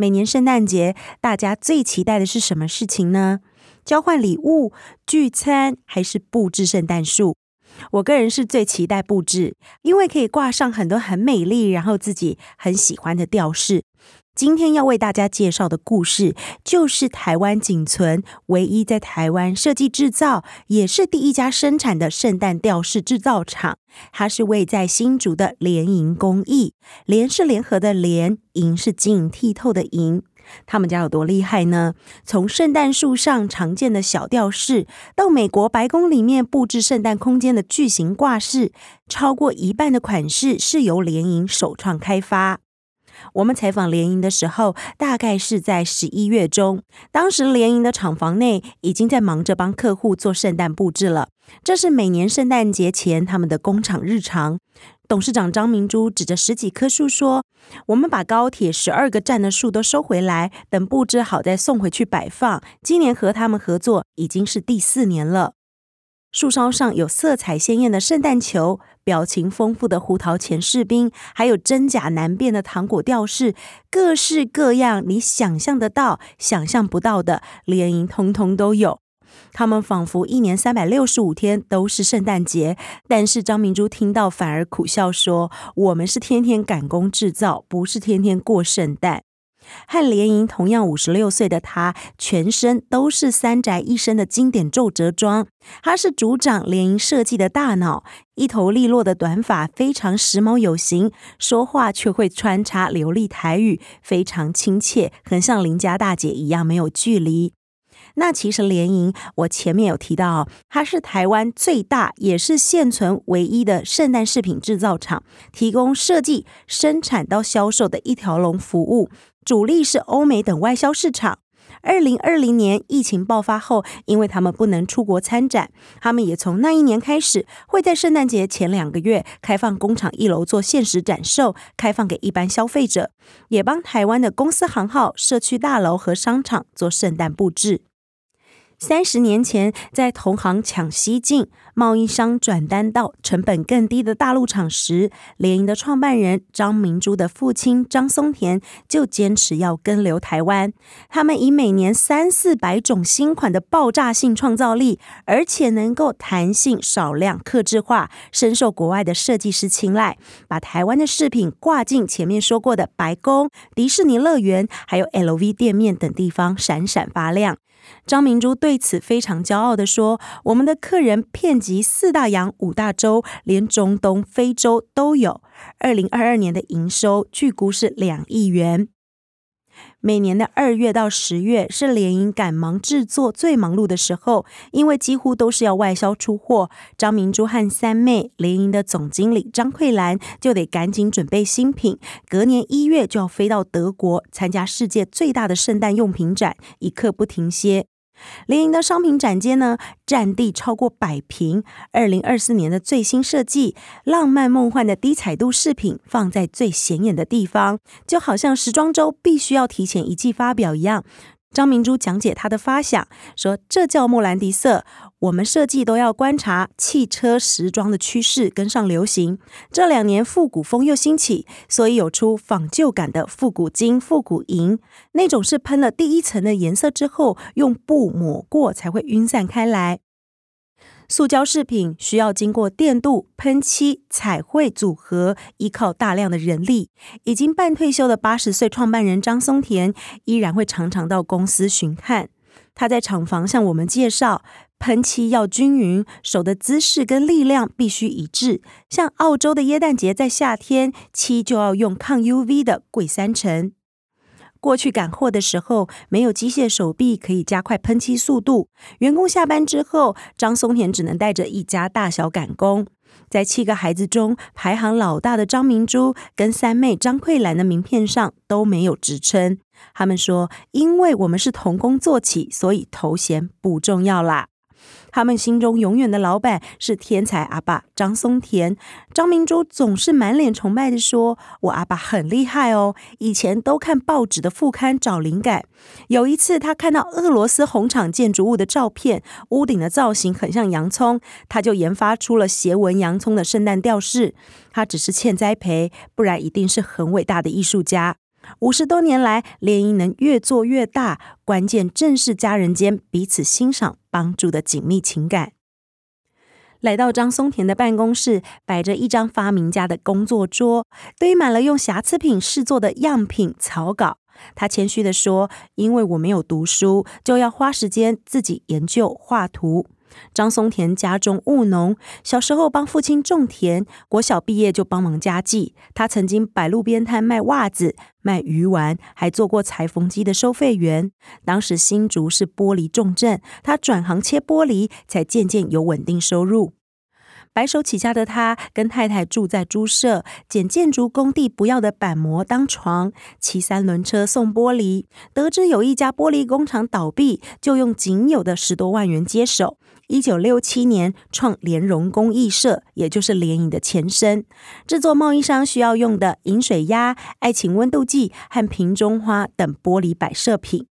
每年圣诞节，大家最期待的是什么事情呢？交换礼物、聚餐，还是布置圣诞树？我个人是最期待布置，因为可以挂上很多很美丽，然后自己很喜欢的吊饰。今天要为大家介绍的故事，就是台湾仅存唯一在台湾设计制造，也是第一家生产的圣诞吊饰制造厂。它是位在新竹的联营工艺，联是联合的联，营是晶莹剔透的营。他们家有多厉害呢？从圣诞树上常见的小吊饰，到美国白宫里面布置圣诞空间的巨型挂饰，超过一半的款式是由联营首创开发。我们采访联营的时候，大概是在十一月中。当时联营的厂房内已经在忙着帮客户做圣诞布置了。这是每年圣诞节前他们的工厂日常。董事长张明珠指着十几棵树说：“我们把高铁十二个站的树都收回来，等布置好再送回去摆放。今年和他们合作已经是第四年了。”树梢上有色彩鲜艳的圣诞球，表情丰富的胡桃钳士兵，还有真假难辨的糖果吊饰，各式各样你想象得到、想象不到的联营通通都有。他们仿佛一年三百六十五天都是圣诞节，但是张明珠听到反而苦笑说：“我们是天天赶工制造，不是天天过圣诞。”和联营同样五十六岁的他，全身都是三宅一生的经典皱褶装。他是组长联营设计的大脑，一头利落的短发非常时髦有型，说话却会穿插流利台语，非常亲切，很像邻家大姐一样没有距离。那其实联营，我前面有提到，它是台湾最大也是现存唯一的圣诞饰品制造厂，提供设计、生产到销售的一条龙服务。主力是欧美等外销市场。二零二零年疫情爆发后，因为他们不能出国参展，他们也从那一年开始，会在圣诞节前两个月开放工厂一楼做限时展售，开放给一般消费者，也帮台湾的公司行号、社区大楼和商场做圣诞布置。三十年前，在同行抢西进，贸易商转单到成本更低的大陆厂时，联营的创办人张明珠的父亲张松田就坚持要根留台湾。他们以每年三四百种新款的爆炸性创造力，而且能够弹性、少量、客制化，深受国外的设计师青睐，把台湾的饰品挂进前面说过的白宫、迪士尼乐园，还有 LV 店面等地方，闪闪发亮。张明珠对此非常骄傲地说：“我们的客人遍及四大洋、五大洲，连中东、非洲都有。二零二二年的营收据估是两亿元。”每年的二月到十月是联营赶忙制作最忙碌的时候，因为几乎都是要外销出货。张明珠和三妹联营的总经理张慧兰就得赶紧准备新品，隔年一月就要飞到德国参加世界最大的圣诞用品展，一刻不停歇。联营的商品展间呢，占地超过百平。二零二四年的最新设计，浪漫梦幻的低彩度饰品放在最显眼的地方，就好像时装周必须要提前一季发表一样。张明珠讲解她的发想，说：“这叫莫兰迪色。我们设计都要观察汽车时装的趋势，跟上流行。这两年复古风又兴起，所以有出仿旧感的复古金、复古银，那种是喷了第一层的颜色之后，用布抹过才会晕散开来。”塑胶饰品需要经过电镀、喷漆、彩绘组合，依靠大量的人力。已经半退休的八十岁创办人张松田依然会常常到公司巡看。他在厂房向我们介绍，喷漆要均匀，手的姿势跟力量必须一致。像澳洲的耶诞节，在夏天漆就要用抗 UV 的贵三成。过去赶货的时候，没有机械手臂可以加快喷漆速度。员工下班之后，张松田只能带着一家大小赶工。在七个孩子中排行老大的张明珠跟三妹张桂兰的名片上都没有职称。他们说：“因为我们是同工做起，所以头衔不重要啦。”他们心中永远的老板是天才阿爸张松田。张明珠总是满脸崇拜地说：“我阿爸很厉害哦，以前都看报纸的副刊找灵感。有一次，他看到俄罗斯红场建筑物的照片，屋顶的造型很像洋葱，他就研发出了斜纹洋葱的圣诞吊饰。他只是欠栽培，不然一定是很伟大的艺术家。”五十多年来，联谊能越做越大，关键正是家人间彼此欣赏、帮助的紧密情感。来到张松田的办公室，摆着一张发明家的工作桌，堆满了用瑕疵品试做的样品草稿。他谦虚地说：“因为我没有读书，就要花时间自己研究画图。”张松田家中务农，小时候帮父亲种田，国小毕业就帮忙家计。他曾经摆路边摊卖袜子、卖鱼丸，还做过裁缝机的收费员。当时新竹是玻璃重镇，他转行切玻璃，才渐渐有稳定收入。白手起家的他，跟太太住在猪舍，捡建筑工地不要的板模当床，骑三轮车送玻璃。得知有一家玻璃工厂倒闭，就用仅有的十多万元接手。一九六七年创莲荣工艺社，也就是联影的前身，制作贸易商需要用的饮水鸭、爱情温度计和瓶中花等玻璃摆设品。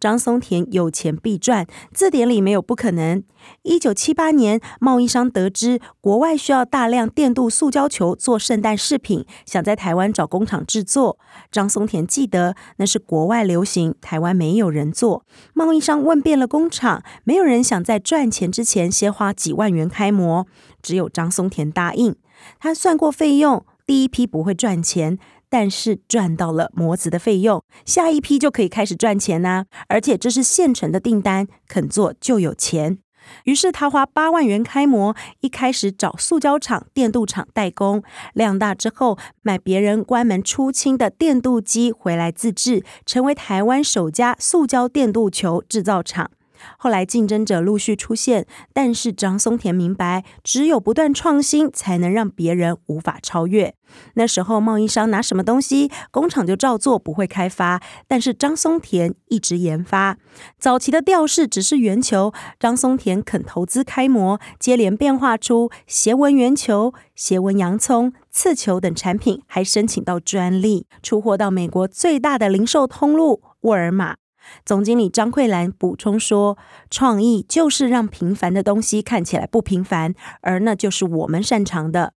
张松田有钱必赚，字典里没有不可能。一九七八年，贸易商得知国外需要大量电镀塑胶球做圣诞饰品，想在台湾找工厂制作。张松田记得那是国外流行，台湾没有人做。贸易商问遍了工厂，没有人想在赚钱之前先花几万元开模，只有张松田答应。他算过费用，第一批不会赚钱。但是赚到了模子的费用，下一批就可以开始赚钱呐、而且这是现成的订单，肯做就有钱。于是他花八万元开模，一开始找塑胶厂、电镀厂代工，量大之后买别人关门出清的电镀机回来自制，成为台湾首家塑胶电镀球制造厂。后来竞争者陆续出现，但是张松田明白，只有不断创新，才能让别人无法超越。那时候贸易商拿什么东西，工厂就照做，不会开发。但是张松田一直研发。早期的吊饰只是圆球，张松田肯投资开模，接连变化出斜纹圆球、斜纹洋葱、刺球等产品，还申请到专利，出货到美国最大的零售通路沃尔玛。总经理张桂兰补充说：“创意就是让平凡的东西看起来不平凡，而那就是我们擅长的。”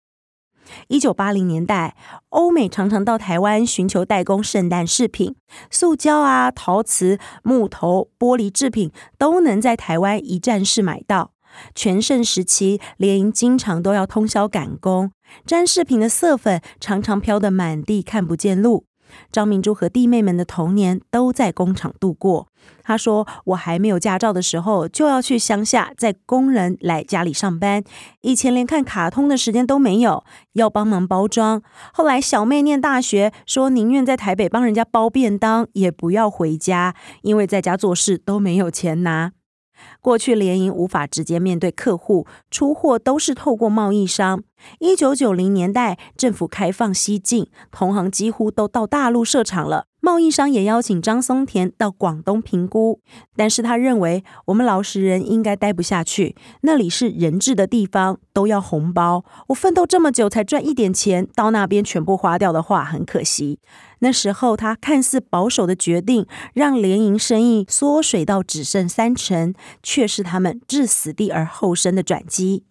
一九八零年代，欧美常常到台湾寻求代工圣诞饰品，塑胶啊、陶瓷、木头、玻璃制品都能在台湾一站式买到。全盛时期，联营经常都要通宵赶工，粘饰品的色粉常常飘得满地看不见路。张明珠和弟妹们的童年都在工厂度过。他说：“我还没有驾照的时候，就要去乡下载工人来家里上班。以前连看卡通的时间都没有，要帮忙包装。后来小妹念大学，说宁愿在台北帮人家包便当，也不要回家，因为在家做事都没有钱拿。”过去联营无法直接面对客户，出货都是透过贸易商。一九九零年代，政府开放西进，同行几乎都到大陆设厂了。贸易商也邀请张松田到广东评估，但是他认为我们老实人应该待不下去，那里是人质的地方，都要红包。我奋斗这么久才赚一点钱，到那边全部花掉的话，很可惜。那时候他看似保守的决定，让联营生意缩水到只剩三成，却是他们置死地而后生的转机。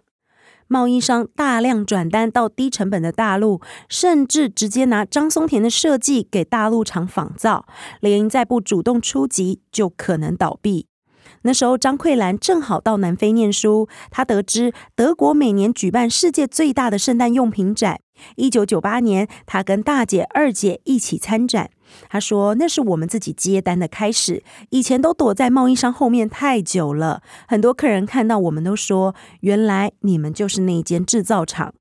贸易商大量转单到低成本的大陆，甚至直接拿张松田的设计给大陆厂仿造。联营再不主动出击，就可能倒闭。那时候，张桂兰正好到南非念书，她得知德国每年举办世界最大的圣诞用品展。一九九八年，她跟大姐、二姐一起参展。他说：“那是我们自己接单的开始。以前都躲在贸易商后面太久了，很多客人看到我们都说，原来你们就是那间制造厂。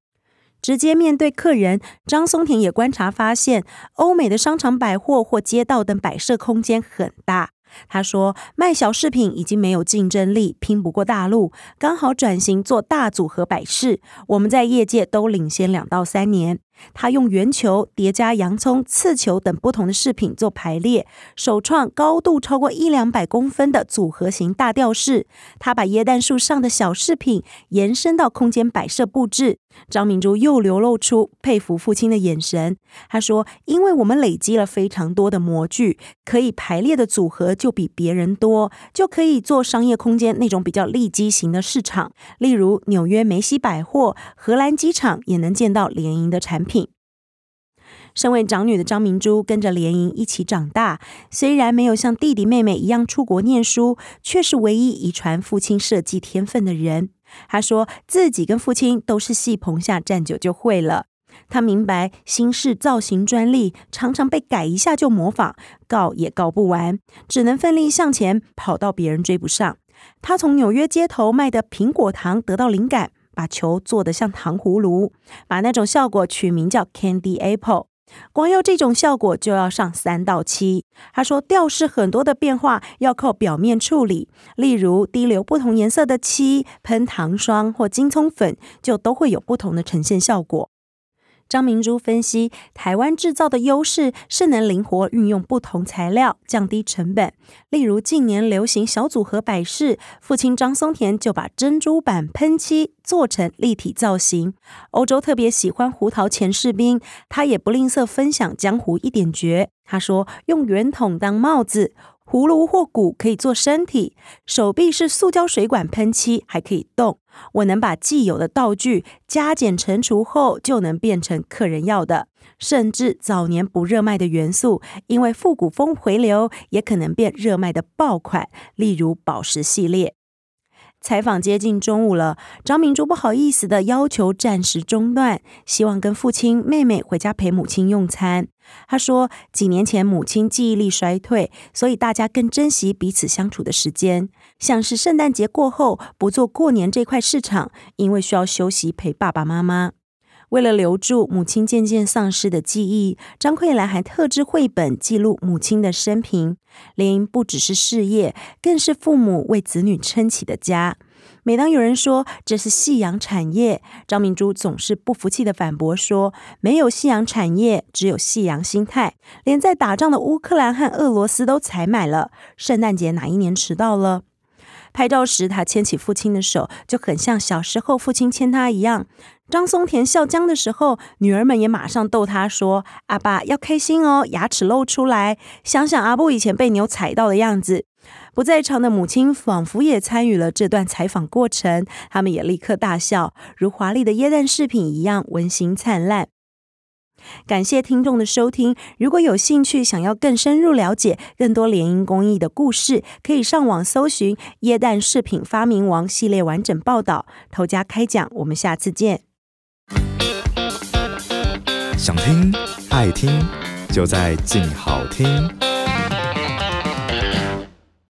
直接面对客人，张松田也观察发现，欧美的商场、百货或街道等摆设空间很大，他说，卖小饰品已经没有竞争力，拼不过大陆，刚好转型做大组合摆饰，我们在业界都领先两到三年。他用圆球叠加洋葱、刺球等不同的饰品做排列，首创高度超过一两百公分的组合型大吊饰。他把椰蛋树上的小饰品延伸到空间摆设布置。张明珠又流露出佩服父亲的眼神。他说：“因为我们累积了非常多的模具，可以排列的组合就比别人多，就可以做商业空间那种比较利基型的市场，例如纽约梅西百货、荷兰机场也能见到联营的产品。”品。身为长女的张明珠跟着联营一起长大，虽然没有像弟弟妹妹一样出国念书，却是唯一遗传父亲设计天分的人。他说自己跟父亲都是戏棚下站久就会了。他明白新式造型专利常常被改一下就模仿，告也告不完，只能奋力向前，跑到别人追不上。他从纽约街头卖的苹果糖得到灵感。把球做得像糖葫芦，把那种效果取名叫 Candy Apple。光要这种效果就要上三到七。他说，调式很多的变化要靠表面处理，例如滴流不同颜色的漆、喷糖霜或金葱粉，就都会有不同的呈现效果。张明珠分析，台湾制造的优势是能灵活运用不同材料，降低成本。例如近年流行小组合摆饰，父亲张松田就把珍珠板喷漆做成立体造型。欧洲特别喜欢胡桃钳士兵，他也不吝啬分享江湖一点绝。他说，用圆筒当帽子。葫芦或鼓可以做身体，手臂是塑胶水管喷漆，还可以动。我能把既有的道具加减乘除后，就能变成客人要的。甚至早年不热卖的元素，因为复古风回流，也可能变热卖的爆款，例如宝石系列。采访接近中午了，张明珠不好意思的要求暂时中断，希望跟父亲、妹妹回家陪母亲用餐。他说，几年前母亲记忆力衰退，所以大家更珍惜彼此相处的时间。像是圣诞节过后不做过年这块市场，因为需要休息陪爸爸妈妈。为了留住母亲渐渐丧失的记忆，张奎兰还特制绘本记录母亲的生平。联营不只是事业，更是父母为子女撑起的家。每当有人说这是夕阳产业，张明珠总是不服气的反驳说：“没有夕阳产业，只有夕阳心态。连在打仗的乌克兰和俄罗斯都采买了，圣诞节哪一年迟到了？”拍照时，他牵起父亲的手，就很像小时候父亲牵他一样。张松田笑僵的时候，女儿们也马上逗他说：“阿爸要开心哦，牙齿露出来，想想阿布以前被牛踩到的样子。”不在场的母亲仿佛也参与了这段采访过程，他们也立刻大笑，如华丽的椰蛋饰品一样温馨灿烂。感谢听众的收听，如果有兴趣想要更深入了解更多联姻工艺的故事，可以上网搜寻《耶诞饰品发明王》系列完整报道。头家开讲，我们下次见。想听爱听，就在静好听。